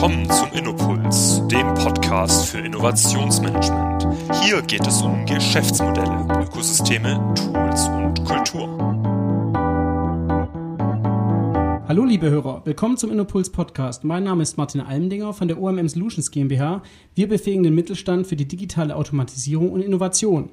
Willkommen zum Innopuls, dem Podcast für Innovationsmanagement. Hier geht es um Geschäftsmodelle, Ökosysteme, Tools und Kultur. Hallo liebe Hörer, willkommen zum Innopuls Podcast. Mein Name ist Martin Almdinger von der OMM Solutions GmbH. Wir befähigen den Mittelstand für die digitale Automatisierung und Innovation.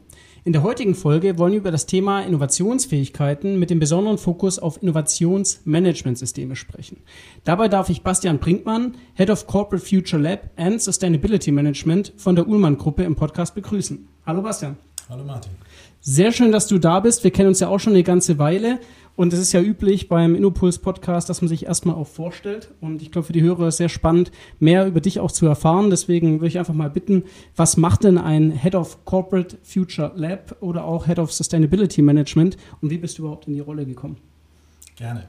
In der heutigen Folge wollen wir über das Thema Innovationsfähigkeiten mit dem besonderen Fokus auf Innovationsmanagementsysteme sprechen. Dabei darf ich Bastian Brinkmann, Head of Corporate Future Lab and Sustainability Management von der Ullmann Gruppe im Podcast begrüßen. Hallo Bastian. Hallo Martin. Sehr schön, dass du da bist. Wir kennen uns ja auch schon eine ganze Weile und es ist ja üblich beim Innopuls Podcast, dass man sich erstmal auch vorstellt. Und ich glaube, für die Hörer ist sehr spannend, mehr über dich auch zu erfahren. Deswegen würde ich einfach mal bitten, was macht denn ein Head of Corporate Future Lab oder auch Head of Sustainability Management und wie bist du überhaupt in die Rolle gekommen? Gerne.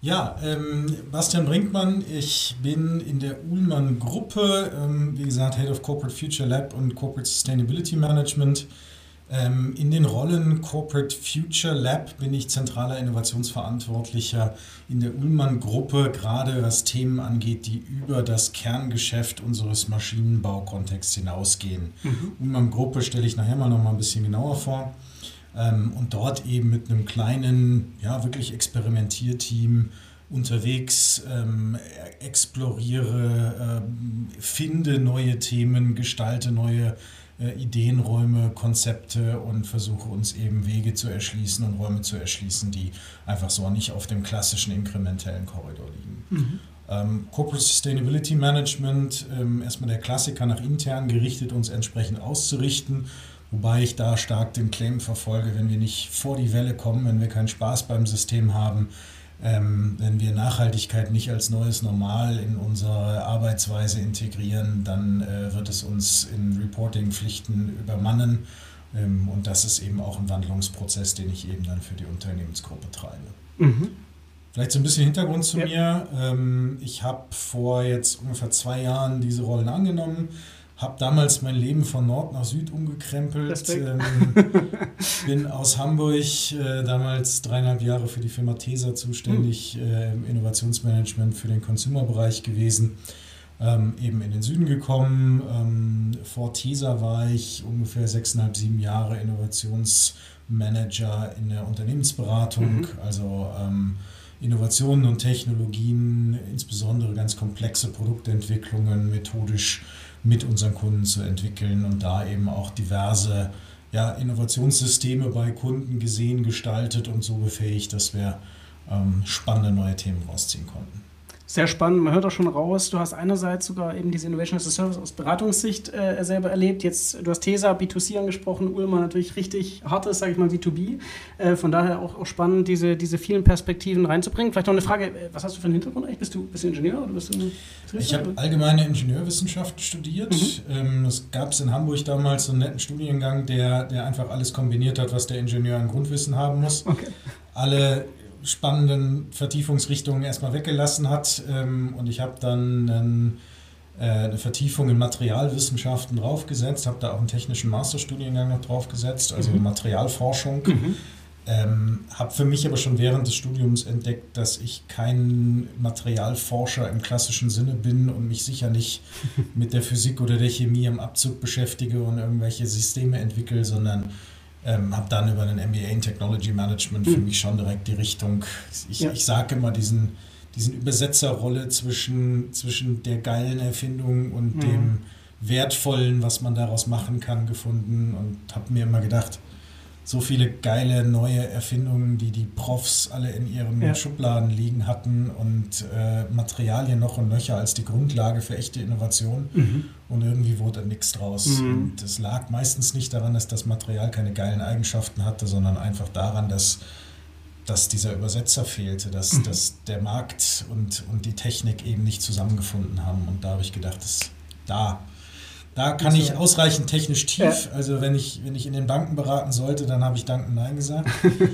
Ja, ähm, Bastian Brinkmann, ich bin in der Uhlmann Gruppe, ähm, wie gesagt, Head of Corporate Future Lab und Corporate Sustainability Management. Ähm, in den Rollen Corporate Future Lab bin ich zentraler Innovationsverantwortlicher in der Ullmann-Gruppe, gerade was Themen angeht, die über das Kerngeschäft unseres Maschinenbaukontexts hinausgehen. Mhm. Ullmann-Gruppe stelle ich nachher mal noch mal ein bisschen genauer vor. Ähm, und dort eben mit einem kleinen, ja, wirklich Experimentierteam unterwegs, ähm, exploriere, äh, finde neue Themen, gestalte neue äh, Ideenräume, Konzepte und versuche uns eben Wege zu erschließen und Räume zu erschließen, die einfach so nicht auf dem klassischen inkrementellen Korridor liegen. Mhm. Ähm, Corporate Sustainability Management, ähm, erstmal der Klassiker nach intern gerichtet, uns entsprechend auszurichten. Wobei ich da stark den Claim verfolge, wenn wir nicht vor die Welle kommen, wenn wir keinen Spaß beim System haben, ähm, wenn wir Nachhaltigkeit nicht als neues Normal in unsere Arbeitsweise integrieren, dann äh, wird es uns in Reporting-Pflichten übermannen. Ähm, und das ist eben auch ein Wandlungsprozess, den ich eben dann für die Unternehmensgruppe treibe. Mhm. Vielleicht so ein bisschen Hintergrund zu ja. mir. Ähm, ich habe vor jetzt ungefähr zwei Jahren diese Rollen angenommen habe damals mein Leben von Nord nach Süd umgekrempelt. Ähm, bin aus Hamburg äh, damals dreieinhalb Jahre für die Firma TESA zuständig, mhm. äh, im Innovationsmanagement für den Consumer-Bereich gewesen. Ähm, eben in den Süden gekommen. Ähm, vor TESA war ich ungefähr sechseinhalb, sieben Jahre Innovationsmanager in der Unternehmensberatung. Mhm. Also ähm, Innovationen und Technologien, insbesondere ganz komplexe Produktentwicklungen, methodisch mit unseren Kunden zu entwickeln und da eben auch diverse ja, Innovationssysteme bei Kunden gesehen, gestaltet und so befähigt, dass wir ähm, spannende neue Themen rausziehen konnten. Sehr spannend. Man hört auch schon raus, du hast einerseits sogar eben diese Innovation as a Service aus Beratungssicht äh, selber erlebt. Jetzt, du hast TESA, B2C angesprochen, Ulmer natürlich richtig hartes, sage ich mal, B2B. Äh, von daher auch, auch spannend, diese, diese vielen Perspektiven reinzubringen. Vielleicht noch eine Frage, äh, was hast du für einen Hintergrund eigentlich? Bist du, bist du Ingenieur oder bist du Ich habe allgemeine Ingenieurwissenschaften studiert. Mhm. Ähm, es gab in Hamburg damals so einen netten Studiengang, der, der einfach alles kombiniert hat, was der Ingenieur an Grundwissen haben muss. Okay. Alle spannenden Vertiefungsrichtungen erstmal weggelassen hat. Ähm, und ich habe dann einen, äh, eine Vertiefung in Materialwissenschaften draufgesetzt, habe da auch einen technischen Masterstudiengang noch draufgesetzt, also mhm. Materialforschung. Mhm. Ähm, habe für mich aber schon während des Studiums entdeckt, dass ich kein Materialforscher im klassischen Sinne bin und mich sicher nicht mit der Physik oder der Chemie im Abzug beschäftige und irgendwelche Systeme entwickle, sondern ähm, habe dann über einen MBA in Technology Management für mhm. mich schon direkt die Richtung, ich, ja. ich sage immer diesen, diesen Übersetzerrolle zwischen, zwischen der geilen Erfindung und mhm. dem Wertvollen, was man daraus machen kann, gefunden und habe mir immer gedacht, so viele geile neue Erfindungen, die die Profs alle in ihren ja. Schubladen liegen hatten und äh, Materialien noch und nöcher als die Grundlage für echte Innovation. Mhm. Und irgendwie wurde nichts draus. Mhm. Und es lag meistens nicht daran, dass das Material keine geilen Eigenschaften hatte, sondern einfach daran, dass, dass dieser Übersetzer fehlte, dass, mhm. dass der Markt und, und die Technik eben nicht zusammengefunden haben. Und da habe ich gedacht, dass da da kann ich ausreichend technisch tief. Also wenn ich, wenn ich in den Banken beraten sollte, dann habe ich Danken Nein gesagt.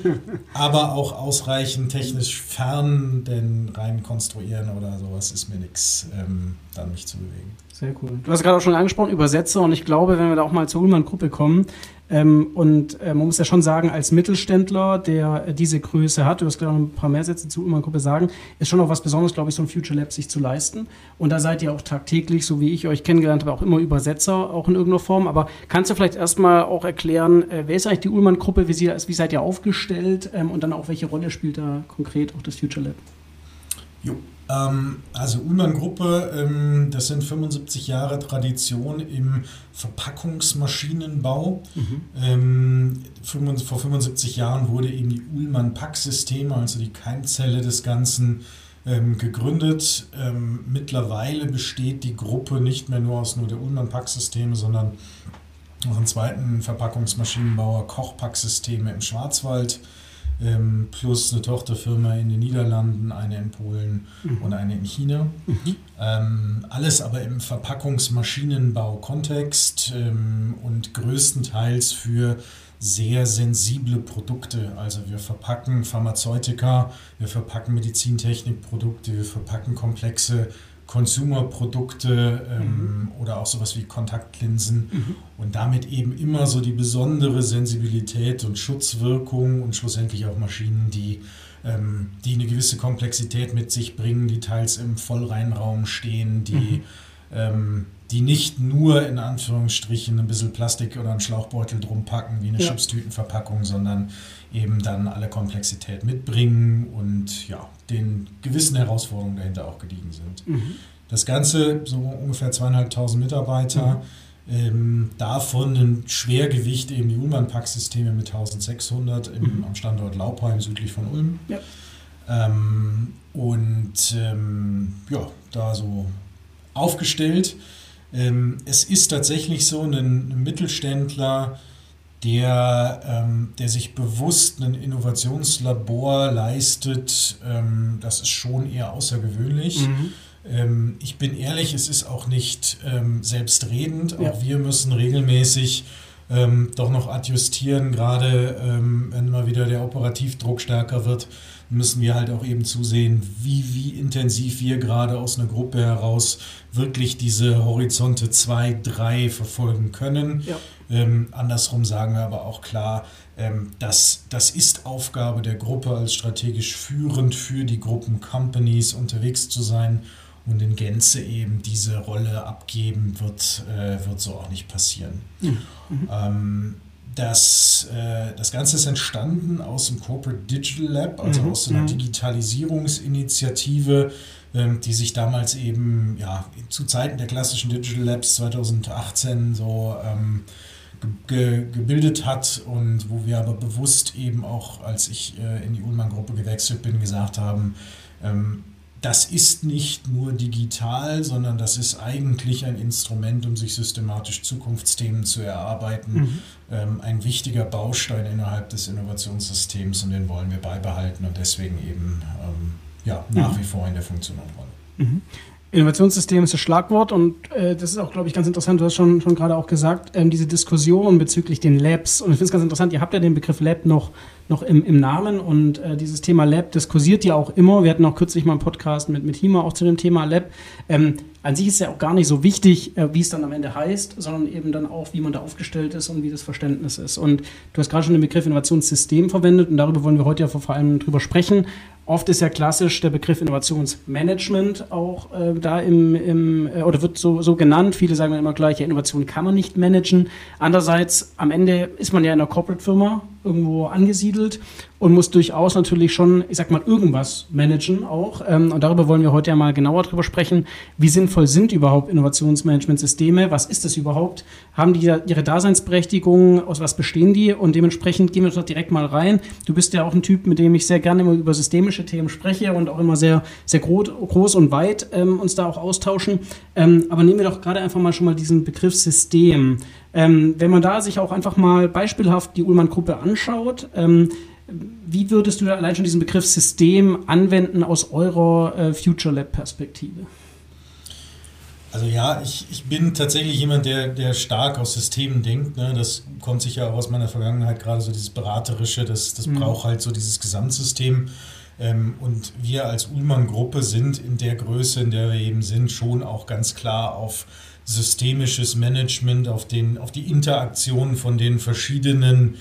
Aber auch ausreichend technisch fern, denn rein konstruieren oder sowas ist mir nichts, ähm, dann mich zu bewegen. Sehr cool. Du hast gerade auch schon angesprochen, Übersetzer und ich glaube, wenn wir da auch mal zur Ullmann-Gruppe kommen, und äh, man muss ja schon sagen, als Mittelständler, der äh, diese Größe hat, du wirst gleich noch ein paar mehr Sätze zu Ullmann Gruppe sagen, ist schon auch was Besonderes, glaube ich, so ein Future Lab sich zu leisten. Und da seid ihr auch tagtäglich, so wie ich euch kennengelernt habe, auch immer Übersetzer, auch in irgendeiner Form. Aber kannst du vielleicht erstmal auch erklären, äh, wer ist eigentlich die Ullmann Gruppe, wie, wie seid ihr aufgestellt ähm, und dann auch welche Rolle spielt da konkret auch das Future Lab? Jo, ähm, also Ullmann-Gruppe, ähm, das sind 75 Jahre Tradition im Verpackungsmaschinenbau. Mhm. Ähm, vor 75 Jahren wurde eben die Ullmann-Packsysteme, also die Keimzelle des Ganzen, ähm, gegründet. Ähm, mittlerweile besteht die Gruppe nicht mehr nur aus nur der Ullmann-Packsysteme, sondern noch einen zweiten Verpackungsmaschinenbauer Kochpacksysteme im Schwarzwald ähm, plus eine Tochterfirma in den Niederlanden, eine in Polen mhm. und eine in China. Mhm. Ähm, alles aber im Verpackungsmaschinenbau-Kontext ähm, und größtenteils für sehr sensible Produkte. Also wir verpacken Pharmazeutika, wir verpacken Medizintechnikprodukte, wir verpacken komplexe Consumer-Produkte ähm, mhm. oder auch sowas wie Kontaktlinsen mhm. und damit eben immer so die besondere Sensibilität und Schutzwirkung und schlussendlich auch Maschinen, die, ähm, die eine gewisse Komplexität mit sich bringen, die teils im Vollreinraum stehen, die, mhm. ähm, die nicht nur in Anführungsstrichen ein bisschen Plastik oder einen Schlauchbeutel drum packen wie eine ja. Chipstütenverpackung, sondern eben dann alle Komplexität mitbringen und ja, den gewissen Herausforderungen dahinter auch gediegen sind. Mhm. Das Ganze, so ungefähr zweieinhalbtausend Mitarbeiter, mhm. ähm, davon ein Schwergewicht eben die Ullmann-Packsysteme mit 1600 im, mhm. am Standort Laupheim südlich von Ulm. Ja. Ähm, und ähm, ja, da so aufgestellt. Ähm, es ist tatsächlich so, ein Mittelständler, der, ähm, der sich bewusst ein Innovationslabor leistet, ähm, das ist schon eher außergewöhnlich. Mhm. Ähm, ich bin ehrlich, es ist auch nicht ähm, selbstredend. Ja. Auch wir müssen regelmäßig ähm, doch noch adjustieren, gerade ähm, wenn mal wieder der Operativdruck stärker wird, müssen wir halt auch eben zusehen, wie, wie intensiv wir gerade aus einer Gruppe heraus wirklich diese Horizonte 2, 3 verfolgen können. Ja. Ähm, andersrum sagen wir aber auch klar, ähm, dass das ist Aufgabe der Gruppe als strategisch führend für die Gruppen Companies unterwegs zu sein und in Gänze eben diese Rolle abgeben wird, äh, wird so auch nicht passieren. Mhm. Ähm, das, äh, das Ganze ist entstanden aus dem Corporate Digital Lab, also mhm. aus einer mhm. Digitalisierungsinitiative, äh, die sich damals eben ja, zu Zeiten der klassischen Digital Labs 2018 so ähm, ge gebildet hat und wo wir aber bewusst eben auch, als ich äh, in die Ullmann-Gruppe gewechselt bin, gesagt haben, ähm, das ist nicht nur digital, sondern das ist eigentlich ein Instrument, um sich systematisch Zukunftsthemen zu erarbeiten. Mhm. Ähm, ein wichtiger Baustein innerhalb des Innovationssystems und den wollen wir beibehalten und deswegen eben ähm, ja, nach mhm. wie vor in der Funktion und Rolle. Mhm. Innovationssystem ist das Schlagwort und äh, das ist auch, glaube ich, ganz interessant. Du hast schon, schon gerade auch gesagt, ähm, diese Diskussion bezüglich den Labs. Und ich finde es ganz interessant, ihr habt ja den Begriff Lab noch, noch im, im Namen und äh, dieses Thema Lab diskursiert ja auch immer. Wir hatten auch kürzlich mal einen Podcast mit, mit Hima auch zu dem Thema Lab. Ähm, an sich ist ja auch gar nicht so wichtig, äh, wie es dann am Ende heißt, sondern eben dann auch, wie man da aufgestellt ist und wie das Verständnis ist. Und du hast gerade schon den Begriff Innovationssystem verwendet und darüber wollen wir heute ja vor allem drüber sprechen. Oft ist ja klassisch der Begriff Innovationsmanagement auch äh, da im, im äh, oder wird so, so genannt. Viele sagen immer gleich, ja, Innovation kann man nicht managen. Andererseits, am Ende ist man ja in einer Corporate-Firma irgendwo angesiedelt und muss durchaus natürlich schon, ich sag mal, irgendwas managen auch. Ähm, und darüber wollen wir heute ja mal genauer drüber sprechen. Wie sinnvoll sind überhaupt Innovationsmanagementsysteme? Was ist das überhaupt? Haben die ihre Daseinsberechtigung? Aus was bestehen die? Und dementsprechend gehen wir doch direkt mal rein. Du bist ja auch ein Typ, mit dem ich sehr gerne immer über systemische Themen spreche und auch immer sehr, sehr groß, und weit ähm, uns da auch austauschen. Ähm, aber nehmen wir doch gerade einfach mal schon mal diesen Begriff System. Ähm, wenn man da sich auch einfach mal beispielhaft die Ullmann-Gruppe anschaut, ähm, wie würdest du allein schon diesen Begriff System anwenden aus eurer äh, Future Lab-Perspektive? Also ja, ich, ich bin tatsächlich jemand, der, der stark aus Systemen denkt. Ne? Das kommt sicher auch aus meiner Vergangenheit, gerade so dieses Beraterische, das, das mhm. braucht halt so dieses Gesamtsystem. Ähm, und wir als Ullmann-Gruppe sind in der Größe, in der wir eben sind, schon auch ganz klar auf systemisches Management, auf, den, auf die Interaktion von den verschiedenen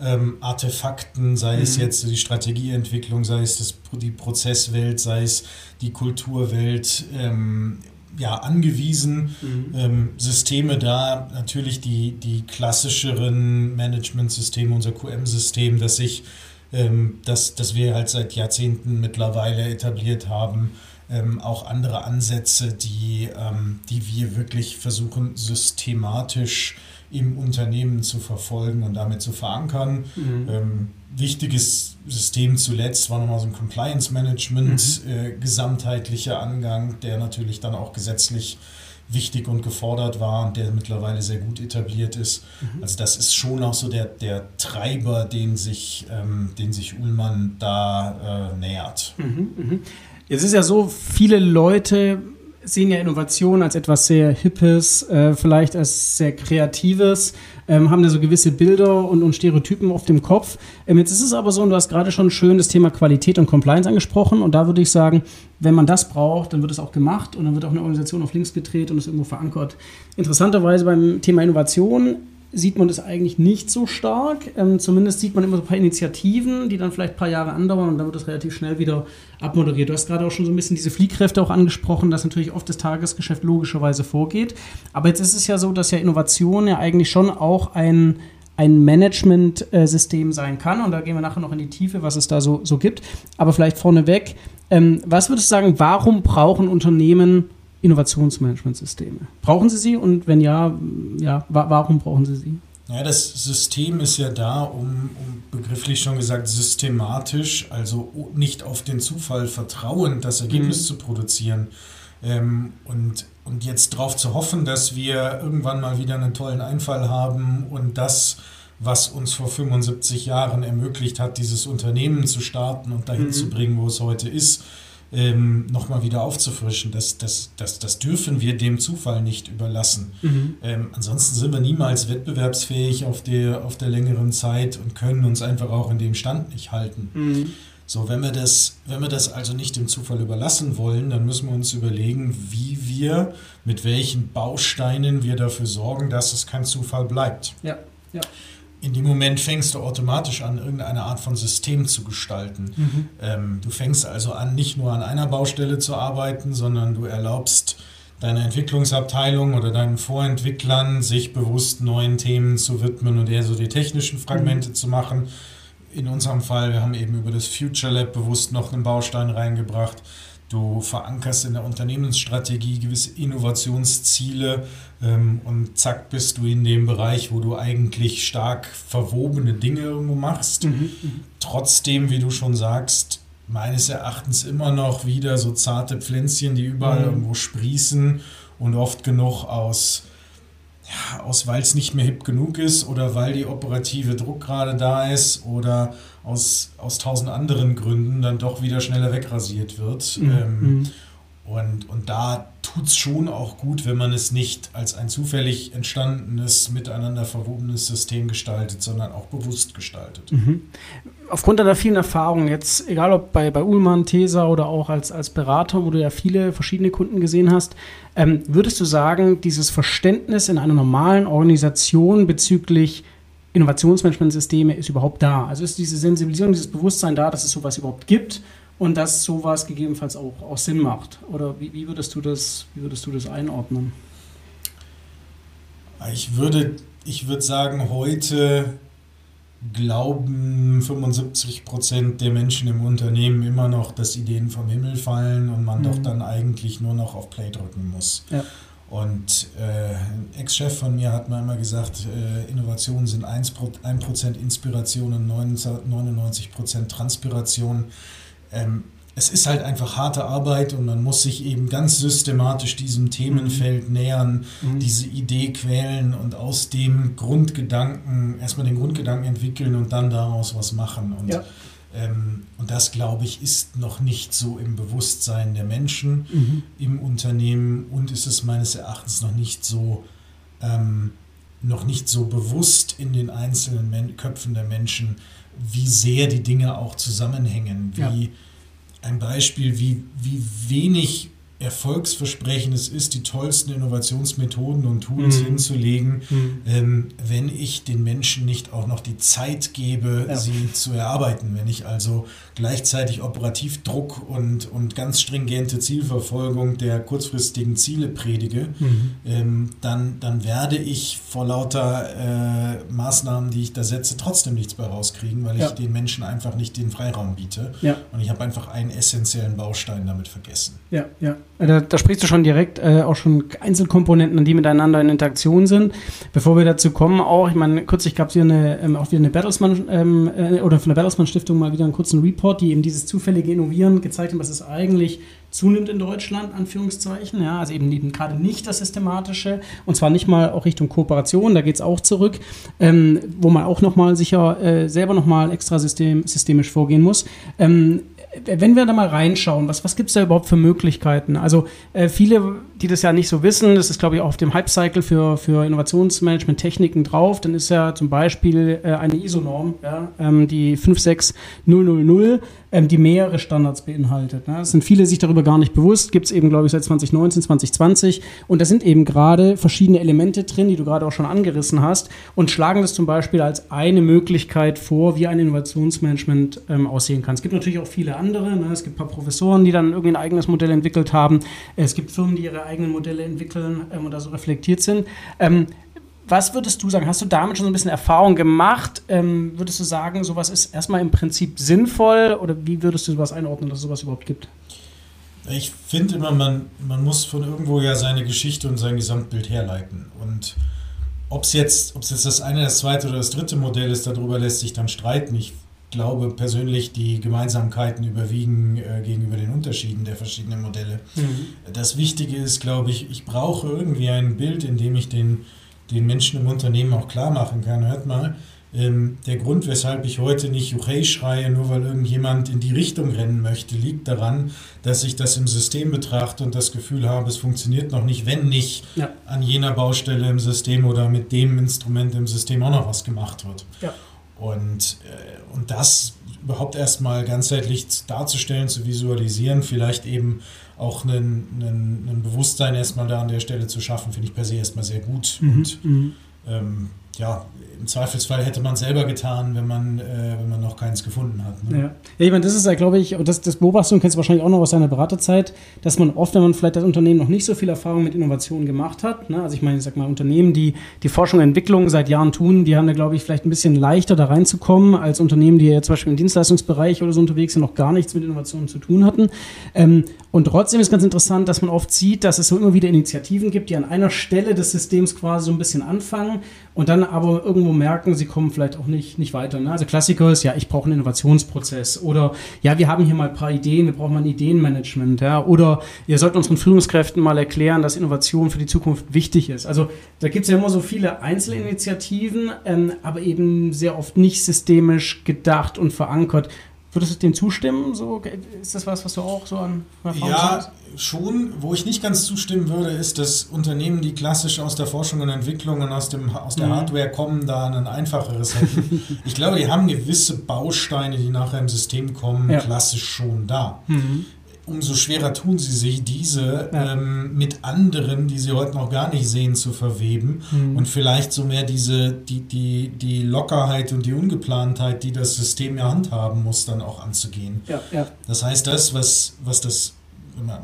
ähm, Artefakten, sei mhm. es jetzt die Strategieentwicklung, sei es das, die Prozesswelt, sei es die Kulturwelt, ähm, ja, angewiesen. Mhm. Ähm, Systeme da, natürlich die, die klassischeren Management-Systeme, unser QM-System, das sich, ähm, das, das wir halt seit Jahrzehnten mittlerweile etabliert haben. Ähm, auch andere Ansätze, die, ähm, die wir wirklich versuchen systematisch im Unternehmen zu verfolgen und damit zu verankern. Mhm. Ähm, wichtiges System zuletzt war nochmal so ein Compliance Management, mhm. äh, gesamtheitlicher Angang, der natürlich dann auch gesetzlich wichtig und gefordert war und der mittlerweile sehr gut etabliert ist. Mhm. Also das ist schon auch so der, der Treiber, den sich, ähm, den sich Ullmann da äh, nähert. Mhm, Jetzt ist ja so, viele Leute sehen ja Innovation als etwas sehr Hippes, äh, vielleicht als sehr Kreatives, ähm, haben da so gewisse Bilder und, und Stereotypen auf dem Kopf. Ähm, jetzt ist es aber so, und du hast gerade schon schön das Thema Qualität und Compliance angesprochen, und da würde ich sagen, wenn man das braucht, dann wird es auch gemacht und dann wird auch eine Organisation auf links gedreht und ist irgendwo verankert. Interessanterweise beim Thema Innovation sieht man das eigentlich nicht so stark. Ähm, zumindest sieht man immer so ein paar Initiativen, die dann vielleicht ein paar Jahre andauern und dann wird das relativ schnell wieder abmoderiert. Du hast gerade auch schon so ein bisschen diese Fliehkräfte auch angesprochen, dass natürlich oft das Tagesgeschäft logischerweise vorgeht. Aber jetzt ist es ja so, dass ja Innovation ja eigentlich schon auch ein ein Management-System sein kann. Und da gehen wir nachher noch in die Tiefe, was es da so, so gibt. Aber vielleicht vorneweg, ähm, was würdest du sagen, warum brauchen Unternehmen Innovationsmanagementsysteme. Brauchen Sie sie und wenn ja, ja, warum brauchen Sie sie? Ja, das System ist ja da, um, um begrifflich schon gesagt, systematisch, also nicht auf den Zufall vertrauen, das Ergebnis mhm. zu produzieren. Ähm, und, und jetzt darauf zu hoffen, dass wir irgendwann mal wieder einen tollen Einfall haben und das, was uns vor 75 Jahren ermöglicht hat, dieses Unternehmen zu starten und dahin mhm. zu bringen, wo es heute ist, ähm, nochmal wieder aufzufrischen. Das, das, das, das dürfen wir dem Zufall nicht überlassen. Mhm. Ähm, ansonsten sind wir niemals wettbewerbsfähig auf der, auf der längeren Zeit und können uns einfach auch in dem Stand nicht halten. Mhm. So, wenn wir, das, wenn wir das also nicht dem Zufall überlassen wollen, dann müssen wir uns überlegen, wie wir, mit welchen Bausteinen wir dafür sorgen, dass es kein Zufall bleibt. Ja, ja in dem Moment fängst du automatisch an, irgendeine Art von System zu gestalten. Mhm. Ähm, du fängst also an, nicht nur an einer Baustelle zu arbeiten, sondern du erlaubst deiner Entwicklungsabteilung oder deinen Vorentwicklern, sich bewusst neuen Themen zu widmen und eher so die technischen Fragmente mhm. zu machen. In unserem Fall, wir haben eben über das Future Lab bewusst noch einen Baustein reingebracht Du verankerst in der Unternehmensstrategie gewisse Innovationsziele ähm, und zack bist du in dem Bereich, wo du eigentlich stark verwobene Dinge irgendwo machst. Mhm, mhm. Trotzdem, wie du schon sagst, meines Erachtens immer noch wieder so zarte Pflänzchen, die überall mhm. irgendwo sprießen und oft genug aus ja, aus weil es nicht mehr hip genug ist oder weil die operative Druck gerade da ist oder aus, aus tausend anderen Gründen dann doch wieder schneller wegrasiert wird. Mhm. Ähm, mhm. Und, und da tut es schon auch gut, wenn man es nicht als ein zufällig entstandenes, miteinander verwobenes System gestaltet, sondern auch bewusst gestaltet. Mhm. Aufgrund deiner vielen Erfahrungen, jetzt egal ob bei, bei Ullmann, Tesa oder auch als, als Berater, wo du ja viele verschiedene Kunden gesehen hast, ähm, würdest du sagen, dieses Verständnis in einer normalen Organisation bezüglich Innovationsmanagementsysteme ist überhaupt da? Also ist diese Sensibilisierung, dieses Bewusstsein da, dass es sowas überhaupt gibt und dass sowas gegebenenfalls auch, auch Sinn macht? Oder wie, wie, würdest du das, wie würdest du das einordnen? Ich würde, ich würde sagen, heute glauben 75 Prozent der Menschen im Unternehmen immer noch, dass Ideen vom Himmel fallen und man mhm. doch dann eigentlich nur noch auf Play drücken muss. Ja. Und äh, ein Ex-Chef von mir hat mir immer gesagt, äh, Innovationen sind 1%, 1 Inspiration und 99% Transpiration. Ähm, es ist halt einfach harte Arbeit und man muss sich eben ganz systematisch diesem Themenfeld mhm. nähern, mhm. diese Idee quälen und aus dem Grundgedanken, erstmal den Grundgedanken entwickeln und dann daraus was machen. Und, ja. ähm, und das, glaube ich, ist noch nicht so im Bewusstsein der Menschen mhm. im Unternehmen und ist es meines Erachtens noch nicht so, ähm, noch nicht so bewusst in den einzelnen Men Köpfen der Menschen, wie sehr die Dinge auch zusammenhängen, wie ja. ein Beispiel, wie, wie wenig erfolgsversprechend es ist, die tollsten Innovationsmethoden und Tools mhm. hinzulegen, mhm. Ähm, wenn ich den Menschen nicht auch noch die Zeit gebe, ja. sie zu erarbeiten. Wenn ich also gleichzeitig operativ Druck und, und ganz stringente Zielverfolgung der kurzfristigen Ziele predige, mhm. ähm, dann, dann werde ich vor lauter äh, Maßnahmen, die ich da setze, trotzdem nichts mehr rauskriegen, weil ja. ich den Menschen einfach nicht den Freiraum biete. Ja. Und ich habe einfach einen essentiellen Baustein damit vergessen. Ja, ja. Äh, da, da, sprichst du schon direkt äh, auch schon Einzelkomponenten, die miteinander in Interaktion sind. Bevor wir dazu kommen, auch, ich meine, kürzlich gab es ähm, auch wieder eine Bertelsmann ähm, äh, oder von der Bertelsmann Stiftung mal wieder einen kurzen Report, die eben dieses zufällige Innovieren gezeigt haben, was es eigentlich zunimmt in Deutschland, Anführungszeichen. Ja, also eben, eben gerade nicht das Systematische und zwar nicht mal auch Richtung Kooperation, da geht es auch zurück, ähm, wo man auch nochmal sicher äh, selber nochmal extra system, systemisch vorgehen muss. Ähm, wenn wir da mal reinschauen, was, was gibt es da überhaupt für Möglichkeiten? Also äh, viele, die das ja nicht so wissen, das ist glaube ich auch auf dem Hype-Cycle für, für Innovationsmanagement-Techniken drauf, dann ist ja zum Beispiel äh, eine ISO-Norm, ja, ähm, die 56000, ähm, die mehrere Standards beinhaltet. Ne? Es sind viele sich darüber gar nicht bewusst, gibt es eben glaube ich seit 2019, 2020 und da sind eben gerade verschiedene Elemente drin, die du gerade auch schon angerissen hast und schlagen das zum Beispiel als eine Möglichkeit vor, wie ein Innovationsmanagement ähm, aussehen kann. Es gibt natürlich auch viele andere. Ne? Es gibt ein paar Professoren, die dann irgendwie ein eigenes Modell entwickelt haben. Es gibt Firmen, die ihre eigenen Modelle entwickeln ähm, da so reflektiert sind. Ähm, was würdest du sagen? Hast du damit schon so ein bisschen Erfahrung gemacht? Ähm, würdest du sagen, sowas ist erstmal im Prinzip sinnvoll oder wie würdest du sowas einordnen, dass es sowas überhaupt gibt? Ich finde immer, man, man muss von irgendwo ja seine Geschichte und sein Gesamtbild herleiten. Und ob es jetzt, jetzt das eine, das zweite oder das dritte Modell ist, darüber lässt sich dann streiten. Ich glaube persönlich, die Gemeinsamkeiten überwiegen äh, gegenüber den Unterschieden der verschiedenen Modelle. Mhm. Das Wichtige ist, glaube ich, ich brauche irgendwie ein Bild, in dem ich den, den Menschen im Unternehmen auch klar machen kann. Hört mal, ähm, der Grund, weshalb ich heute nicht Juchei schreie, nur weil irgendjemand in die Richtung rennen möchte, liegt daran, dass ich das im System betrachte und das Gefühl habe, es funktioniert noch nicht, wenn nicht ja. an jener Baustelle im System oder mit dem Instrument im System auch noch was gemacht wird. Ja. Und, äh, und das überhaupt erstmal ganzheitlich darzustellen, zu visualisieren, vielleicht eben auch ein, ein, Bewusstsein erstmal da an der Stelle zu schaffen, finde ich per se erstmal sehr gut. Mhm. Und mhm. ähm, ja, im Zweifelsfall hätte man selber getan, wenn man, äh, wenn man noch keins gefunden hat. Ne? Ja. ja, ich meine, das ist ja, glaube ich, und das, das Beobachtung kennst du wahrscheinlich auch noch aus deiner Beraterzeit, dass man oft, wenn man vielleicht das Unternehmen noch nicht so viel Erfahrung mit Innovationen gemacht hat, ne? also ich meine, ich sag mal, Unternehmen, die die Forschung und Entwicklung seit Jahren tun, die haben da, glaube ich, vielleicht ein bisschen leichter da reinzukommen, als Unternehmen, die ja zum Beispiel im Dienstleistungsbereich oder so unterwegs sind, noch gar nichts mit Innovationen zu tun hatten. Ähm, und trotzdem ist ganz interessant, dass man oft sieht, dass es so immer wieder Initiativen gibt, die an einer Stelle des Systems quasi so ein bisschen anfangen und dann aber irgendwo merken, sie kommen vielleicht auch nicht, nicht weiter. Ne? Also Klassiker ist, ja, ich brauche einen Innovationsprozess oder ja, wir haben hier mal ein paar Ideen, wir brauchen mal ein Ideenmanagement. Ja? Oder ihr sollt unseren Führungskräften mal erklären, dass Innovation für die Zukunft wichtig ist. Also da gibt es ja immer so viele Einzelinitiativen, ähm, aber eben sehr oft nicht systemisch gedacht und verankert. Würdest du dem zustimmen? So, ist das was, was du auch so an Erfahrung Ja, hast? schon. Wo ich nicht ganz zustimmen würde, ist, dass Unternehmen, die klassisch aus der Forschung und Entwicklung und aus, dem, aus der mhm. Hardware kommen, da ein einfacheres hätten. ich glaube, die haben gewisse Bausteine, die nachher im System kommen, ja. klassisch schon da. Mhm umso schwerer tun sie sich, diese ja. ähm, mit anderen, die sie heute noch gar nicht sehen, zu verweben mhm. und vielleicht so mehr diese, die, die, die Lockerheit und die Ungeplantheit, die das System ja handhaben muss, dann auch anzugehen. Ja, ja. Das heißt, das, was, was das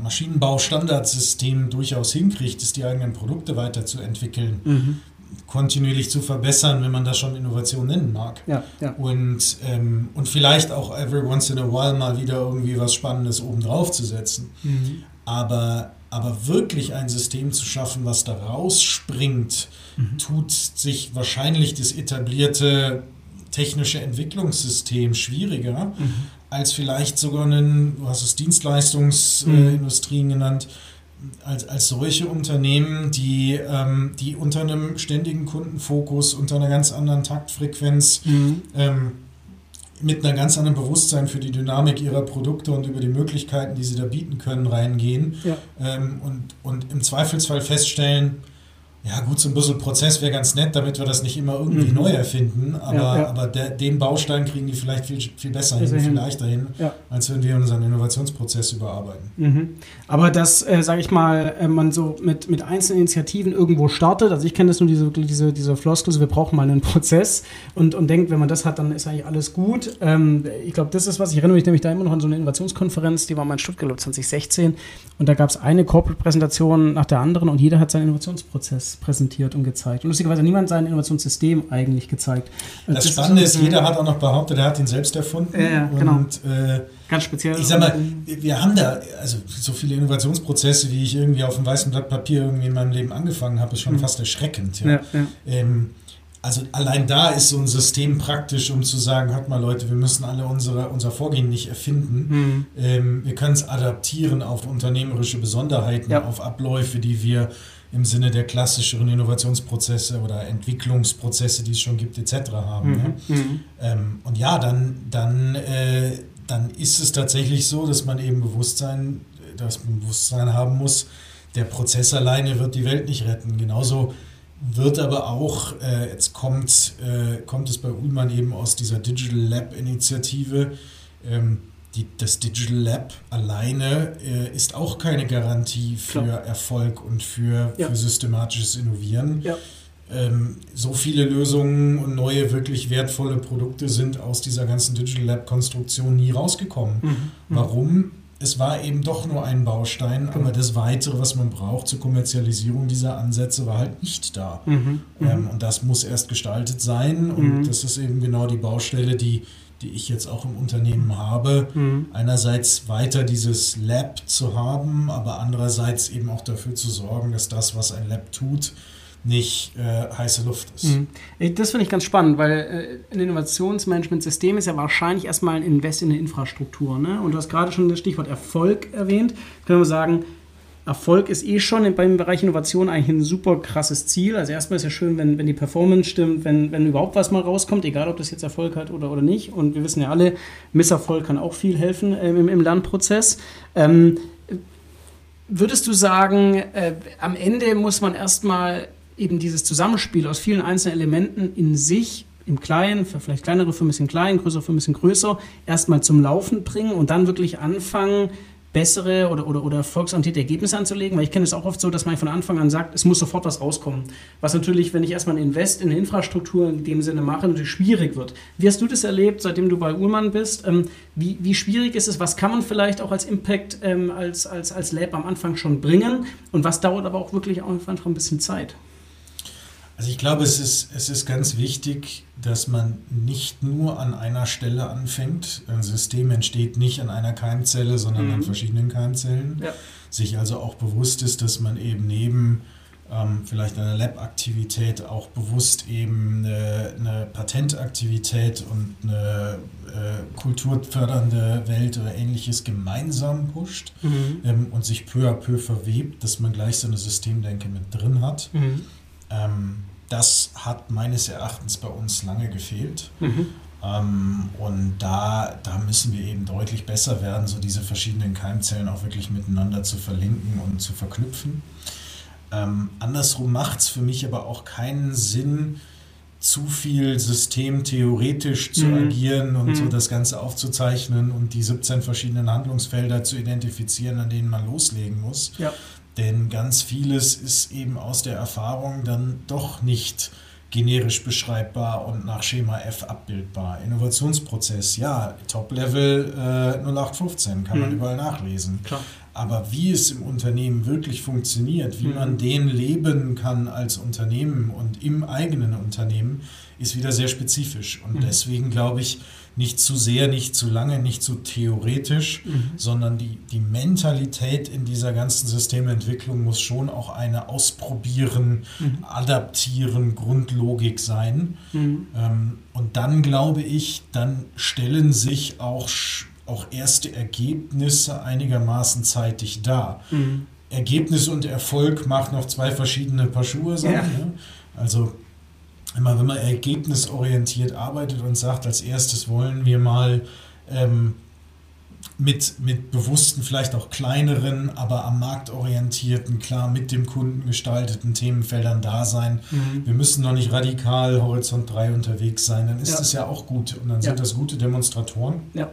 Maschinenbau-Standardsystem durchaus hinkriegt, ist die eigenen Produkte weiterzuentwickeln. Mhm kontinuierlich zu verbessern, wenn man das schon Innovation nennen mag. Ja, ja. Und, ähm, und vielleicht auch every once in a while mal wieder irgendwie was Spannendes obendrauf zu setzen. Mhm. Aber, aber wirklich ein System zu schaffen, was da rausspringt, mhm. tut sich wahrscheinlich das etablierte technische Entwicklungssystem schwieriger, mhm. als vielleicht sogar ein, du hast es Dienstleistungsindustrien mhm. genannt, als, als solche Unternehmen, die, ähm, die unter einem ständigen Kundenfokus, unter einer ganz anderen Taktfrequenz, mhm. ähm, mit einer ganz anderen Bewusstsein für die Dynamik ihrer Produkte und über die Möglichkeiten, die sie da bieten können, reingehen ja. ähm, und, und im Zweifelsfall feststellen, ja, gut, so ein bisschen Prozess wäre ganz nett, damit wir das nicht immer irgendwie mhm. neu erfinden. Aber, ja, ja. aber der, den Baustein kriegen die vielleicht viel, viel besser hin, viel leichter hin, ja. als wenn wir unseren Innovationsprozess überarbeiten. Mhm. Aber dass, äh, sage ich mal, äh, man so mit, mit einzelnen Initiativen irgendwo startet, also ich kenne das nur, diese, diese, diese Floskel, wir brauchen mal einen Prozess und, und denkt, wenn man das hat, dann ist eigentlich alles gut. Ähm, ich glaube, das ist was, ich erinnere mich nämlich da immer noch an so eine Innovationskonferenz, die war mal in Stuttgart 2016 und da gab es eine Corporate-Präsentation nach der anderen und jeder hat seinen Innovationsprozess präsentiert und gezeigt. Und lustigerweise niemand sein Innovationssystem eigentlich gezeigt. Also das, das, Spannende ist, jeder hat auch noch behauptet, er hat ihn selbst erfunden. Ja, genau. Und, äh, Ganz speziell. Ich sag mal, wir haben da, also so viele Innovationsprozesse, wie ich irgendwie auf dem weißen Blatt Papier irgendwie in meinem Leben angefangen habe, ist schon mhm. fast erschreckend. Ja. ja, ja. Ähm, also allein da ist so ein System praktisch, um zu sagen, hört mal Leute, wir müssen alle unsere, unser Vorgehen nicht erfinden. Mhm. Ähm, wir können es adaptieren auf unternehmerische Besonderheiten, ja. auf Abläufe, die wir im Sinne der klassischeren Innovationsprozesse oder Entwicklungsprozesse, die es schon gibt, etc. haben. Mhm. Ne? Mhm. Ähm, und ja, dann, dann, äh, dann ist es tatsächlich so, dass man eben Bewusstsein, das Bewusstsein haben muss, der Prozess alleine wird die Welt nicht retten. Genauso wird aber auch, äh, jetzt kommt, äh, kommt es bei Ullmann eben aus dieser Digital Lab Initiative, ähm, die, das Digital Lab alleine äh, ist auch keine Garantie für Klar. Erfolg und für, ja. für systematisches Innovieren. Ja. Ähm, so viele Lösungen und neue, wirklich wertvolle Produkte sind aus dieser ganzen Digital Lab-Konstruktion nie rausgekommen. Mhm. mhm. Warum? Es war eben doch nur ein Baustein, genau. aber das Weitere, was man braucht zur Kommerzialisierung dieser Ansätze, war halt nicht da. Mhm. mhm. Ähm, und das muss erst gestaltet sein. Und mhm. das ist eben genau die Baustelle, die die ich jetzt auch im Unternehmen habe. Mhm. Einerseits weiter dieses Lab zu haben, aber andererseits eben auch dafür zu sorgen, dass das, was ein Lab tut, nicht äh, heiße Luft ist. Mhm. Das finde ich ganz spannend, weil äh, ein Innovationsmanagementsystem ist ja wahrscheinlich erstmal ein Invest in eine Infrastruktur. Ne? Und du hast gerade schon das Stichwort Erfolg erwähnt. Können wir sagen, Erfolg ist eh schon beim Bereich Innovation eigentlich ein super krasses Ziel. Also erstmal ist ja schön, wenn, wenn die Performance stimmt, wenn, wenn überhaupt was mal rauskommt, egal ob das jetzt Erfolg hat oder, oder nicht. Und wir wissen ja alle, Misserfolg kann auch viel helfen äh, im, im Lernprozess. Ähm, würdest du sagen, äh, am Ende muss man erstmal eben dieses Zusammenspiel aus vielen einzelnen Elementen in sich im Kleinen, für vielleicht kleinere Firmen ein bisschen klein, größere Firmen ein bisschen größer, erstmal zum Laufen bringen und dann wirklich anfangen, bessere oder, oder, oder erfolgsorientierte Ergebnisse anzulegen, weil ich kenne es auch oft so, dass man von Anfang an sagt, es muss sofort was rauskommen. Was natürlich, wenn ich erstmal ein Invest in Infrastruktur in dem Sinne mache, natürlich schwierig wird. Wie hast du das erlebt, seitdem du bei Ullmann bist? Ähm, wie, wie schwierig ist es? Was kann man vielleicht auch als Impact, ähm, als, als, als Lab am Anfang schon bringen? Und was dauert aber auch wirklich einfach ein bisschen Zeit? Also ich glaube, es ist, es ist ganz wichtig, dass man nicht nur an einer Stelle anfängt. Ein System entsteht nicht an einer Keimzelle, sondern mhm. an verschiedenen Keimzellen. Ja. Sich also auch bewusst ist, dass man eben neben ähm, vielleicht einer Lab-Aktivität auch bewusst eben eine, eine Patentaktivität und eine äh, kulturfördernde Welt oder ähnliches gemeinsam pusht mhm. ähm, und sich peu à peu verwebt, dass man gleich so eine Systemdenke mit drin hat. Mhm. Ähm, das hat meines Erachtens bei uns lange gefehlt. Mhm. Ähm, und da, da müssen wir eben deutlich besser werden, so diese verschiedenen Keimzellen auch wirklich miteinander zu verlinken und zu verknüpfen. Ähm, andersrum macht es für mich aber auch keinen Sinn, zu viel systemtheoretisch zu mhm. agieren und mhm. so das Ganze aufzuzeichnen und die 17 verschiedenen Handlungsfelder zu identifizieren, an denen man loslegen muss, ja. Denn ganz vieles ist eben aus der Erfahrung dann doch nicht generisch beschreibbar und nach Schema F abbildbar. Innovationsprozess, ja, Top-Level äh, 0815 kann mhm. man überall nachlesen. Klar. Aber wie es im Unternehmen wirklich funktioniert, wie mhm. man den leben kann als Unternehmen und im eigenen Unternehmen, ist wieder sehr spezifisch. Und mhm. deswegen glaube ich, nicht zu sehr, nicht zu lange, nicht zu theoretisch, mhm. sondern die, die Mentalität in dieser ganzen Systementwicklung muss schon auch eine Ausprobieren, mhm. Adaptieren, Grundlogik sein. Mhm. Ähm, und dann glaube ich, dann stellen sich auch auch erste Ergebnisse einigermaßen zeitig dar. Mhm. Ergebnis und Erfolg macht noch zwei verschiedene Paar Schuhe sein. Ja. Ne? Also immer wenn man ergebnisorientiert arbeitet und sagt, als erstes wollen wir mal ähm, mit, mit bewussten, vielleicht auch kleineren, aber am Markt orientierten, klar mit dem Kunden gestalteten Themenfeldern da sein. Mhm. Wir müssen noch nicht radikal Horizont 3 unterwegs sein, dann ist ja. das ja auch gut und dann ja. sind das gute Demonstratoren, ja.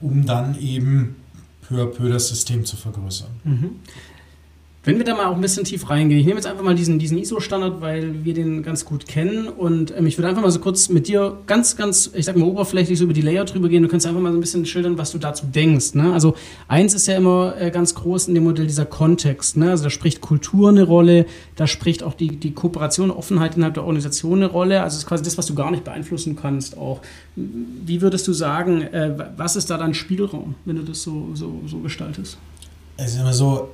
um dann eben peu à peu das System zu vergrößern. Mhm. Wenn wir da mal auch ein bisschen tief reingehen, ich nehme jetzt einfach mal diesen, diesen ISO-Standard, weil wir den ganz gut kennen und ähm, ich würde einfach mal so kurz mit dir ganz, ganz, ich sag mal oberflächlich so über die Layer drüber gehen. Du kannst einfach mal so ein bisschen schildern, was du dazu denkst. Ne? Also eins ist ja immer äh, ganz groß in dem Modell dieser Kontext. Ne? Also da spricht Kultur eine Rolle, da spricht auch die, die Kooperation, Offenheit innerhalb der Organisation eine Rolle. Also das ist quasi das, was du gar nicht beeinflussen kannst auch. Wie würdest du sagen, äh, was ist da dein Spielraum, wenn du das so, so, so gestaltest? Es ist immer so,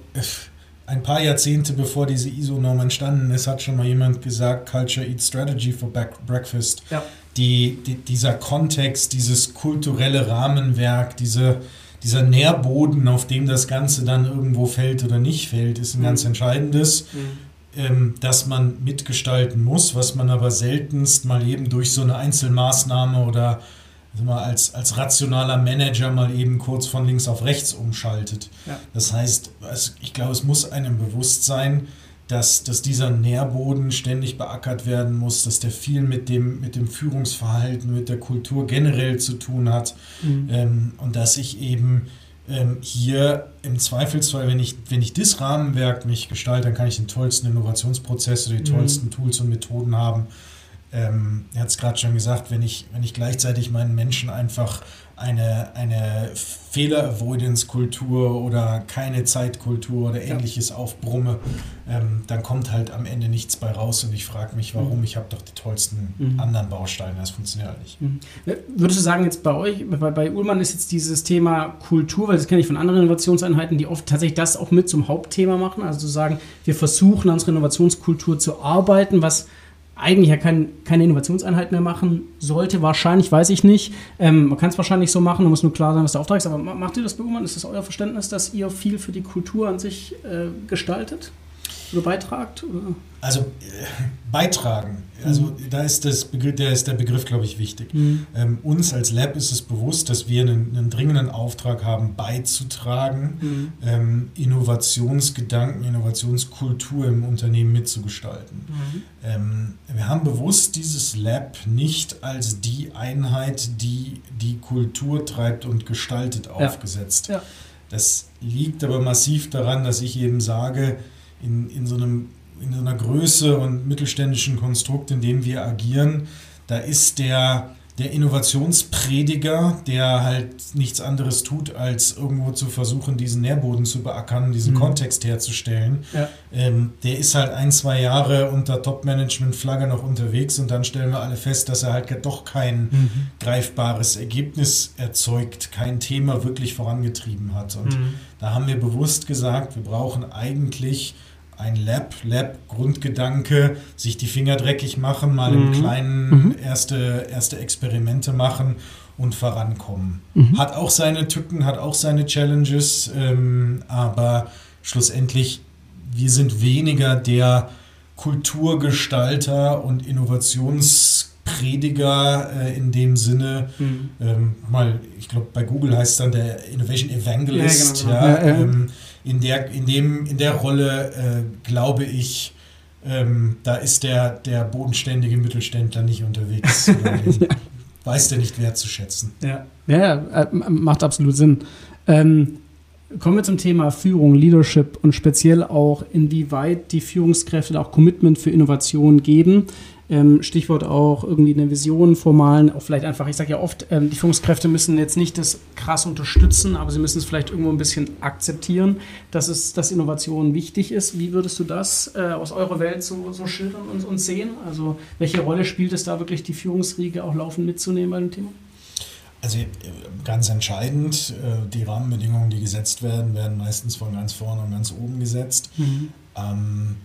ein paar Jahrzehnte bevor diese ISO-Norm entstanden ist, hat schon mal jemand gesagt, Culture Eats Strategy for Breakfast. Ja. Die, die, dieser Kontext, dieses kulturelle Rahmenwerk, diese, dieser Nährboden, auf dem das Ganze dann irgendwo fällt oder nicht fällt, ist ein mhm. ganz entscheidendes, mhm. ähm, dass man mitgestalten muss, was man aber seltenst mal eben durch so eine Einzelmaßnahme oder also mal als, als rationaler Manager mal eben kurz von links auf rechts umschaltet. Ja. Das heißt, ich glaube, es muss einem bewusst sein, dass, dass dieser Nährboden ständig beackert werden muss, dass der viel mit dem, mit dem Führungsverhalten, mit der Kultur generell zu tun hat mhm. ähm, und dass ich eben ähm, hier im Zweifelsfall, wenn ich, wenn ich das Rahmenwerk mich gestalte, dann kann ich den tollsten Innovationsprozess oder die mhm. tollsten Tools und Methoden haben ähm, er hat es gerade schon gesagt, wenn ich, wenn ich gleichzeitig meinen Menschen einfach eine, eine Fehler-Avoidance-Kultur oder keine Zeitkultur oder ähnliches ja. aufbrumme, ähm, dann kommt halt am Ende nichts bei raus und ich frage mich, warum. Mhm. Ich habe doch die tollsten mhm. anderen Bausteine, das funktioniert halt nicht. Mhm. Würdest du sagen, jetzt bei euch, bei, bei Ullmann ist jetzt dieses Thema Kultur, weil das kenne ich von anderen Innovationseinheiten, die oft tatsächlich das auch mit zum Hauptthema machen, also zu sagen, wir versuchen an unserer Innovationskultur zu arbeiten, was eigentlich ja kein, keine Innovationseinheit mehr machen sollte. Wahrscheinlich, weiß ich nicht. Ähm, man kann es wahrscheinlich so machen, da muss nur klar sein, was der Auftrag ist. Aber macht ihr das, Bürgermann? Ist das euer Verständnis, dass ihr viel für die Kultur an sich äh, gestaltet? Oder beitragt? Oder? Also äh, beitragen. Also mhm. da ist, das Begriff, der, ist der Begriff, glaube ich, wichtig. Mhm. Ähm, uns als Lab ist es bewusst, dass wir einen, einen dringenden Auftrag haben, beizutragen, mhm. ähm, Innovationsgedanken, Innovationskultur im Unternehmen mitzugestalten. Mhm. Ähm, wir haben bewusst dieses Lab nicht als die Einheit, die die Kultur treibt und gestaltet, ja. aufgesetzt. Ja. Das liegt aber massiv daran, dass ich eben sage, in, in, so einem, in so einer Größe und mittelständischen Konstrukt, in dem wir agieren, da ist der, der Innovationsprediger, der halt nichts anderes tut, als irgendwo zu versuchen, diesen Nährboden zu beackern, diesen mhm. Kontext herzustellen, ja. ähm, der ist halt ein, zwei Jahre unter Top-Management-Flagge noch unterwegs und dann stellen wir alle fest, dass er halt doch kein mhm. greifbares Ergebnis erzeugt, kein Thema wirklich vorangetrieben hat. Und mhm. da haben wir bewusst gesagt, wir brauchen eigentlich ein Lab, Lab, Grundgedanke, sich die Finger dreckig machen, mal mhm. im Kleinen mhm. erste, erste Experimente machen und vorankommen. Mhm. Hat auch seine Tücken, hat auch seine Challenges, ähm, aber schlussendlich, wir sind weniger der Kulturgestalter und Innovationsprediger äh, in dem Sinne. Mhm. Ähm, mal, ich glaube, bei Google heißt es dann der Innovation Evangelist. Ja, genau. ja, ja, ähm, in der, in dem, in der Rolle äh, glaube ich, ähm, da ist der, der bodenständige Mittelständler nicht unterwegs. ja. Weiß der nicht wertzuschätzen. Ja, ja, äh, macht absolut Sinn. Ähm, kommen wir zum Thema Führung, Leadership und speziell auch, inwieweit die Führungskräfte auch Commitment für Innovation geben. Ähm, Stichwort auch irgendwie eine Vision formalen, auch vielleicht einfach, ich sage ja oft, ähm, die Führungskräfte müssen jetzt nicht das krass unterstützen, aber sie müssen es vielleicht irgendwo ein bisschen akzeptieren, dass es, dass Innovation wichtig ist. Wie würdest du das äh, aus eurer Welt so, so schildern und, und sehen? Also welche Rolle spielt es da wirklich, die Führungsriege auch laufend mitzunehmen bei dem Thema? Also äh, ganz entscheidend, äh, die Rahmenbedingungen, die gesetzt werden, werden meistens von ganz vorne und ganz oben gesetzt. Mhm. Ähm,